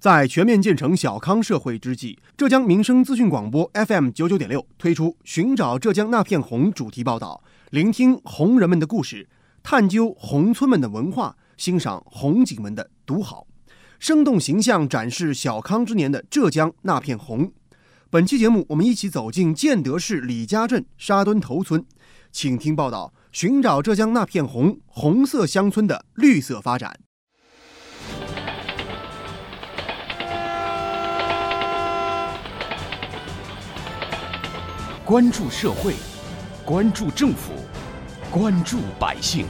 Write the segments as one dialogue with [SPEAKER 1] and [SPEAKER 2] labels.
[SPEAKER 1] 在全面建成小康社会之际，浙江民生资讯广播 FM 九九点六推出“寻找浙江那片红”主题报道，聆听红人们的故事，探究红村们的文化，欣赏红景们的独好，生动形象展示小康之年的浙江那片红。本期节目，我们一起走进建德市李家镇沙墩头村，请听报道：寻找浙江那片红，红色乡村的绿色发展。
[SPEAKER 2] 关注社会，关注政府，关注百姓，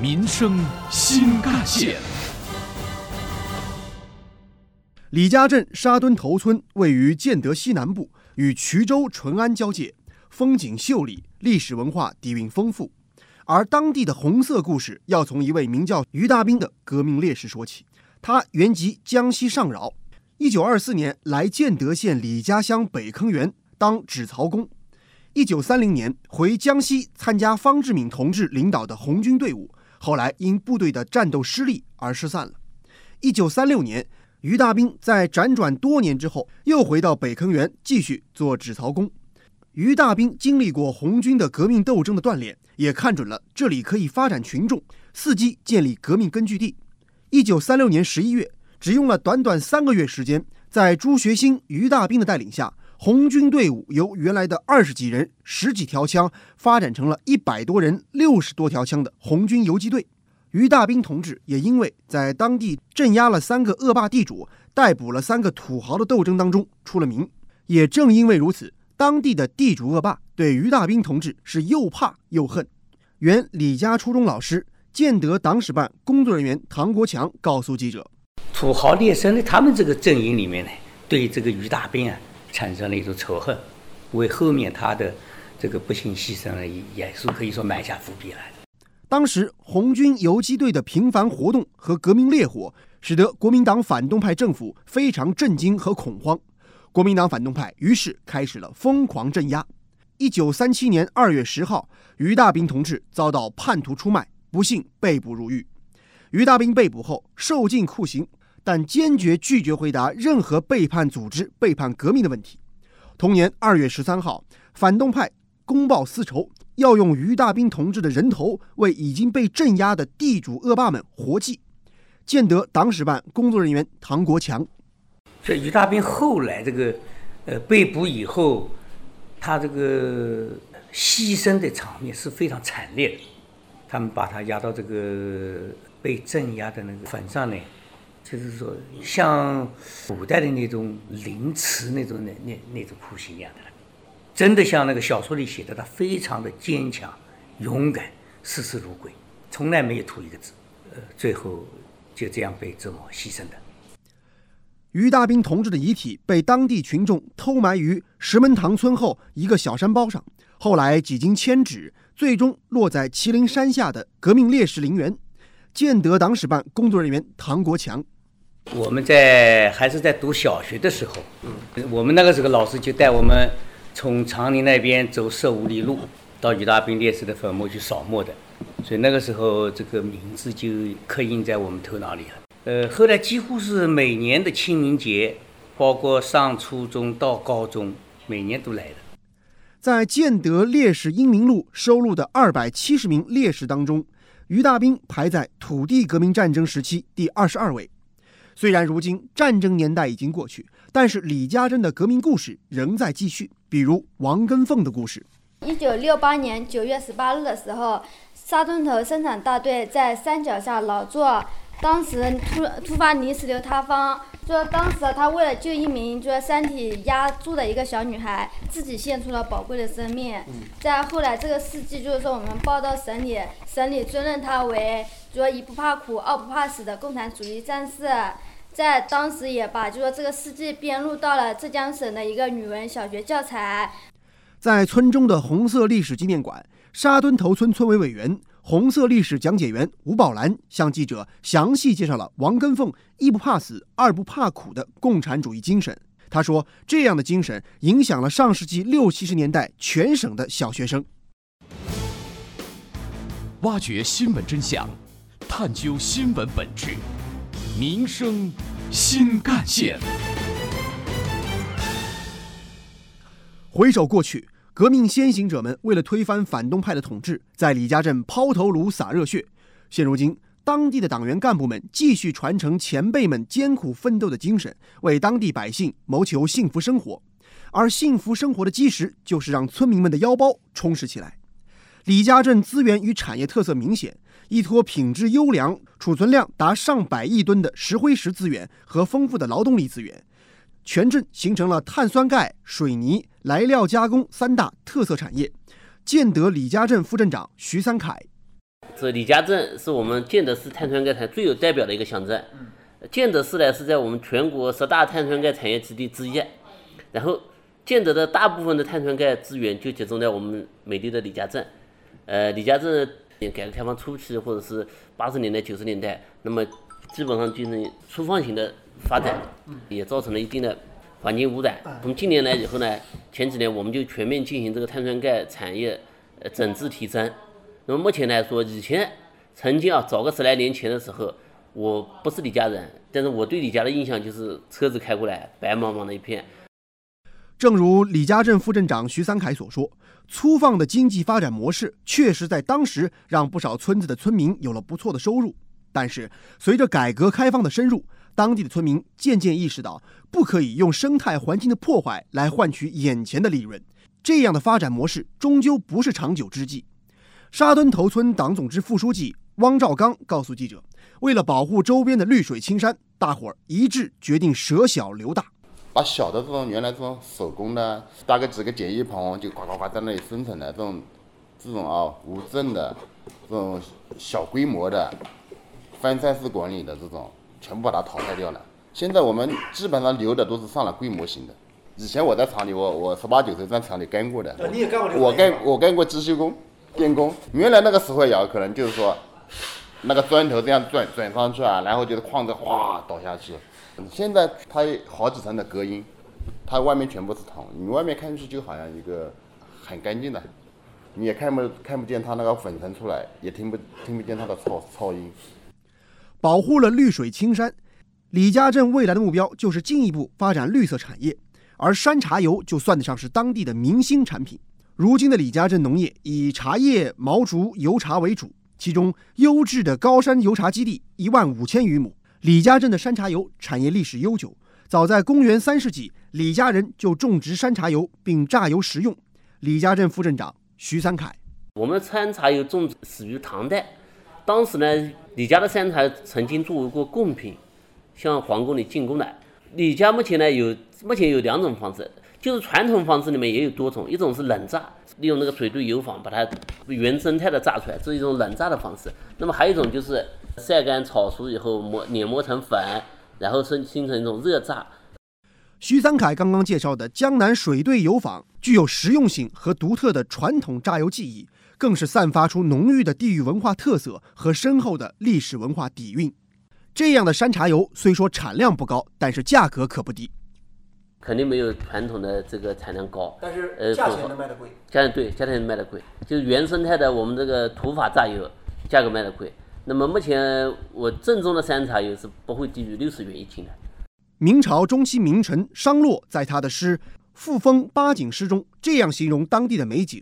[SPEAKER 2] 民生新干线。
[SPEAKER 1] 李家镇沙墩头村位于建德西南部，与衢州淳安交界，风景秀丽，历史文化底蕴丰富。而当地的红色故事，要从一位名叫于大兵的革命烈士说起。他原籍江西上饶。一九二四年来建德县李家乡北坑园当纸曹工，一九三零年回江西参加方志敏同志领导的红军队伍，后来因部队的战斗失利而失散了。一九三六年，于大兵在辗转多年之后，又回到北坑园继续做纸曹工。于大兵经历过红军的革命斗争的锻炼，也看准了这里可以发展群众，伺机建立革命根据地。一九三六年十一月。只用了短短三个月时间，在朱学兴、于大兵的带领下，红军队伍由原来的二十几人、十几条枪，发展成了一百多人、六十多条枪的红军游击队。于大兵同志也因为在当地镇压了三个恶霸地主、逮捕了三个土豪的斗争当中出了名。也正因为如此，当地的地主恶霸对于大兵同志是又怕又恨。原李家初中老师、建德党史办工作人员唐国强告诉记者。
[SPEAKER 3] 土豪劣绅的他们这个阵营里面呢，对这个于大兵啊产生了一种仇恨，为后面他的这个不幸牺牲了，也是可以说埋下伏笔来
[SPEAKER 1] 当时红军游击队的频繁活动和革命烈火，使得国民党反动派政府非常震惊和恐慌，国民党反动派于是开始了疯狂镇压。一九三七年二月十号，于大兵同志遭到叛徒出卖，不幸被捕入狱。于大兵被捕后受尽酷刑。但坚决拒绝回答任何背叛组织、背叛革命的问题。同年二月十三号，反动派公报私仇，要用于大兵同志的人头为已经被镇压的地主恶霸们活祭。建德党史办工作人员唐国强，
[SPEAKER 3] 这于大兵后来这个呃被捕以后，他这个牺牲的场面是非常惨烈的。他们把他押到这个被镇压的那个坟上呢。就是说，像古代的那种凌迟那种那那那种酷刑一样的，真的像那个小说里写的，他非常的坚强、勇敢、视死如归，从来没有吐一个字，呃，最后就这样被折磨牺牲的。
[SPEAKER 1] 于大兵同志的遗体被当地群众偷埋于石门塘村后一个小山包上，后来几经迁址，最终落在麒麟山下的革命烈士陵园。建德党史办工作人员唐国强。
[SPEAKER 3] 我们在还是在读小学的时候，我们那个时候老师就带我们从长宁那边走十五里路到于大兵烈士的坟墓去扫墓的，所以那个时候这个名字就刻印在我们头脑里了。呃，后来几乎是每年的清明节，包括上初中到高中，每年都来的。
[SPEAKER 1] 在建德烈士英名录收录的二百七十名烈士当中，于大兵排在土地革命战争时期第二十二位。虽然如今战争年代已经过去，但是李家珍的革命故事仍在继续。比如王根凤的故事。
[SPEAKER 4] 一九六八年九月十八日的时候，沙墩头生产大队在山脚下劳作，当时突突发泥石流塌方，说当时他为了救一名就是山体压住的一个小女孩，自己献出了宝贵的生命。在后来这个事迹，就是说我们报到省里，省里尊认他为。说一不怕苦，二不怕死的共产主义战士，在当时也把就说这个事迹编入到了浙江省的一个语文小学教材。
[SPEAKER 1] 在村中的红色历史纪念馆，沙墩头村村委委员、红色历史讲解员吴宝兰向记者详细介绍了王根凤一不怕死，二不怕苦的共产主义精神。他说，这样的精神影响了上世纪六七十年代全省的小学生。
[SPEAKER 2] 挖掘新闻真相。探究新闻本质，民生新干线。
[SPEAKER 1] 回首过去，革命先行者们为了推翻反动派的统治，在李家镇抛头颅洒热血。现如今，当地的党员干部们继续传承前辈们艰苦奋斗的精神，为当地百姓谋求幸福生活。而幸福生活的基石，就是让村民们的腰包充实起来。李家镇资源与产业特色明显，依托品质优良、储存量达上百亿吨的石灰石资源和丰富的劳动力资源，全镇形成了碳酸钙、水泥、来料加工三大特色产业。建德李家镇副镇长徐三凯，
[SPEAKER 5] 这李家镇是我们建德市碳酸钙产业最有代表的一个乡镇。建德市呢是在我们全国十大碳酸钙产业基地之一，然后。建德的大部分的碳酸钙资源就集中在我们美丽的李家镇。呃，李家镇改革开放初期或者是八十年代、九十年代，那么基本上就是粗放型的发展，也造成了一定的环境污染。从近年来以后呢，前几年我们就全面进行这个碳酸钙产业呃整治提升。那么目前来说，以前曾经啊，早个十来年前的时候，我不是李家人，但是我对李家的印象就是车子开过来，白茫茫的一片。
[SPEAKER 1] 正如李家镇副镇长徐三凯所说，粗放的经济发展模式确实在当时让不少村子的村民有了不错的收入。但是，随着改革开放的深入，当地的村民渐渐意识到，不可以用生态环境的破坏来换取眼前的利润。这样的发展模式终究不是长久之计。沙墩头村党总支副书记汪兆刚告诉记者：“为了保护周边的绿水青山，大伙儿一致决定舍小留大。”
[SPEAKER 6] 把小的这种原来这种手工的搭个几个简易棚，就呱呱呱在那里生产的这种这种啊无证的这种小规模的分散式管理的这种，全部把它淘汰掉了。现在我们基本上留的都是上了规模型的。以前我在厂里，我我十八九岁在厂里干过的。
[SPEAKER 1] 你也干过
[SPEAKER 6] 我干我干过机修工、电工。原来那个时候窑可能就是说，那个砖头这样转转上去啊，然后就是矿子哗倒下去。现在它好几层的隔音，它外面全部是铜，你外面看上去就好像一个很干净的，你也看不看不见它那个粉尘出来，也听不听不见它的噪噪音。
[SPEAKER 1] 保护了绿水青山，李家镇未来的目标就是进一步发展绿色产业，而山茶油就算得上是当地的明星产品。如今的李家镇农业以茶叶、毛竹、油茶为主，其中优质的高山油茶基地一万五千余亩。李家镇的山茶油产业历史悠久，早在公元三世纪，李家人就种植山茶油并榨油食用。李家镇副镇长徐三凯：
[SPEAKER 5] 我们山茶油种植始于唐代，当时呢，李家的山茶曾经作为过贡品，向皇宫里进贡的。李家目前呢有目前有两种方式，就是传统方式里面也有多种，一种是冷榨，利用那个水对油坊把它原生态的榨出来，这是一种冷榨的方式。那么还有一种就是。晒干炒熟以后磨碾磨成粉，然后生形成一种热榨。
[SPEAKER 1] 徐三凯刚刚介绍的江南水兑油坊具有实用性和独特的传统榨油技艺，更是散发出浓郁的地域文化特色和深厚的历史文化底蕴。这样的山茶油虽说产量不高，但是价格可不低。
[SPEAKER 5] 肯定没有传统的这个产量高，
[SPEAKER 1] 但是呃价钱能卖得贵。
[SPEAKER 5] 价钱对，价钱卖得贵，就是原生态的我们这个土法榨油，价格卖得贵。那么目前我正宗的山茶油是不会低于六十元一斤的。
[SPEAKER 1] 明朝中期名臣商洛在他的诗《复封八景诗》中这样形容当地的美景：“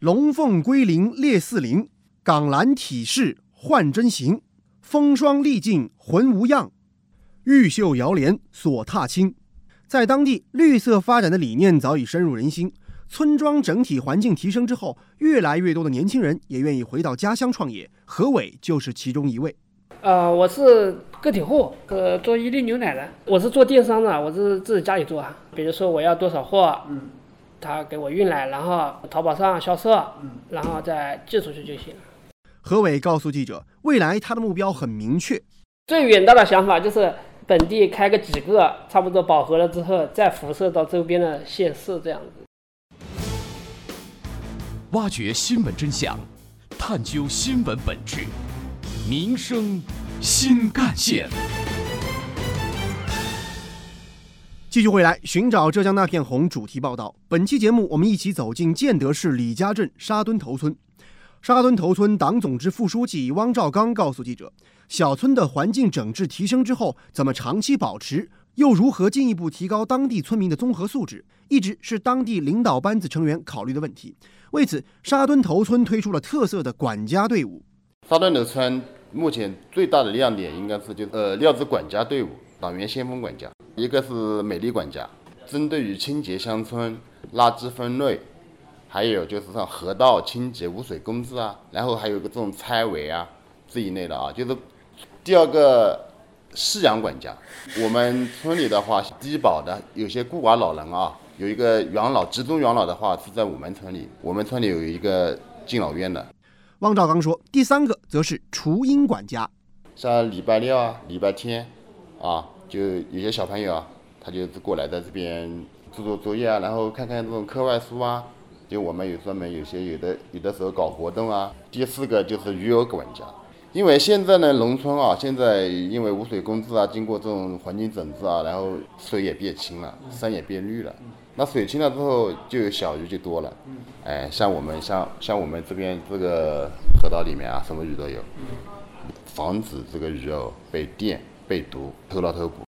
[SPEAKER 1] 龙凤归林列四邻，港兰体势换真形，风霜历尽浑无恙，玉秀摇帘锁踏青。”在当地，绿色发展的理念早已深入人心。村庄整体环境提升之后，越来越多的年轻人也愿意回到家乡创业。何伟就是其中一位。
[SPEAKER 7] 呃，我是个体户，呃，做伊利牛奶的。我是做电商的，我是自己家里做啊。比如说我要多少货，嗯，他给我运来，然后淘宝上销售，嗯，然后再寄出去就行了。
[SPEAKER 1] 何伟告诉记者，未来他的目标很明确，
[SPEAKER 7] 最远大的想法就是本地开个几个，差不多饱和了之后，再辐射到周边的县市这样子。
[SPEAKER 2] 挖掘新闻真相，探究新闻本质，民生新干线。
[SPEAKER 1] 继续回来，寻找浙江那片红主题报道。本期节目，我们一起走进建德市李家镇沙墩头村。沙墩头村党总支副书记汪兆刚告诉记者，小村的环境整治提升之后，怎么长期保持？又如何进一步提高当地村民的综合素质？一直是当地领导班子成员考虑的问题。为此，沙墩头村推出了特色的管家队伍。
[SPEAKER 6] 沙墩头村目前最大的亮点应该是就呃料子管家队伍，党员先锋管家，一个是美丽管家，针对于清洁乡村、垃圾分类，还有就是像河道清洁、污水公治啊，然后还有个这种拆违啊这一类的啊，就是第二个。饲养管家，我们村里的话，低保的有些孤寡老人啊，有一个养老集中养老的话是在我们村里，我们村里有一个敬老院的。
[SPEAKER 1] 汪兆刚说，第三个则是雏鹰管家，
[SPEAKER 6] 像礼拜六啊、礼拜天啊，就有些小朋友啊，他就是过来在这边做做作业啊，然后看看这种课外书啊，就我们有专门有些有的有的时候搞活动啊。第四个就是鱼友管家。因为现在呢，农村啊，现在因为污水工治啊，经过这种环境整治啊，然后水也变清了，山也变绿了。那水清了之后，就有小鱼就多了。哎，像我们像像我们这边这个河道里面啊，什么鱼都有，防止这个鱼哦被电被毒偷捞偷捕。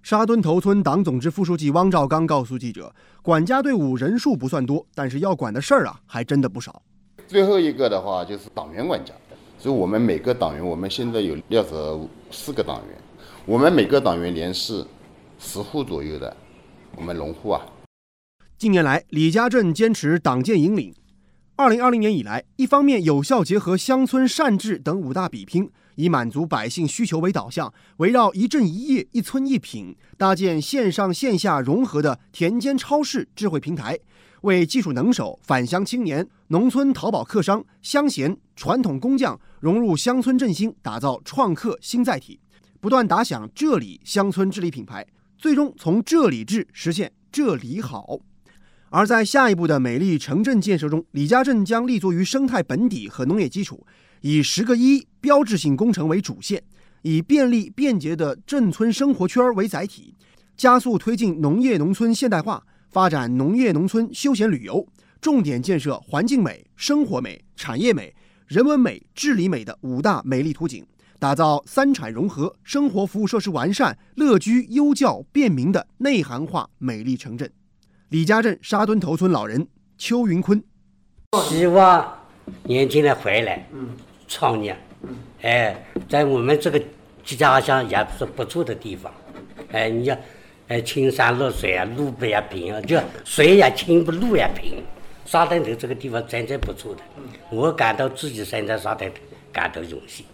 [SPEAKER 1] 沙墩头村党总支副书记汪兆刚告诉记者，管家队伍人数不算多，但是要管的事儿啊，还真的不少。
[SPEAKER 6] 最后一个的话就是党员管家。所以我们每个党员，我们现在有六十四个党员，我们每个党员连是十户左右的，我们农户啊。
[SPEAKER 1] 近年来，李家镇坚持党建引领。二零二零年以来，一方面有效结合乡村善治等五大比拼，以满足百姓需求为导向，围绕一镇一业、一村一品，搭建线上线下融合的田间超市智慧平台。为技术能手、返乡青年、农村淘宝客商、乡贤、传统工匠融入乡村振兴，打造创客新载体，不断打响这里乡村治理品牌，最终从这里治实现这里好。而在下一步的美丽城镇建设中，李家镇将立足于生态本底和农业基础，以十个一标志性工程为主线，以便利便捷的镇村生活圈为载体，加速推进农业农村现代化。发展农业农村休闲旅游，重点建设环境美、生活美、产业美、人文美、治理美的五大美丽图景，打造三产融合、生活服务设施完善、乐居优教便民的内涵化美丽城镇。李家镇沙墩头村老人邱云坤，
[SPEAKER 3] 希望年轻人回来创业，哎，在我们这个家乡也是不错的地方，哎，你要。哎，青山绿水啊，路不也平啊，就水也清，不路也平。沙滩头这个地方真正不错的，我感到自己身在沙滩头感到荣幸。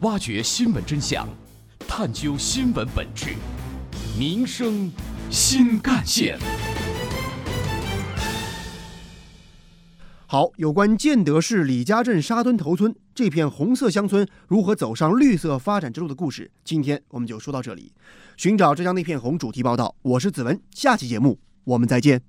[SPEAKER 2] 挖掘新闻真相，探究新闻本质，民生新干线。
[SPEAKER 1] 好，有关建德市李家镇沙墩头村这片红色乡村如何走上绿色发展之路的故事，今天我们就说到这里。寻找浙江那片红主题报道，我是子文，下期节目我们再见。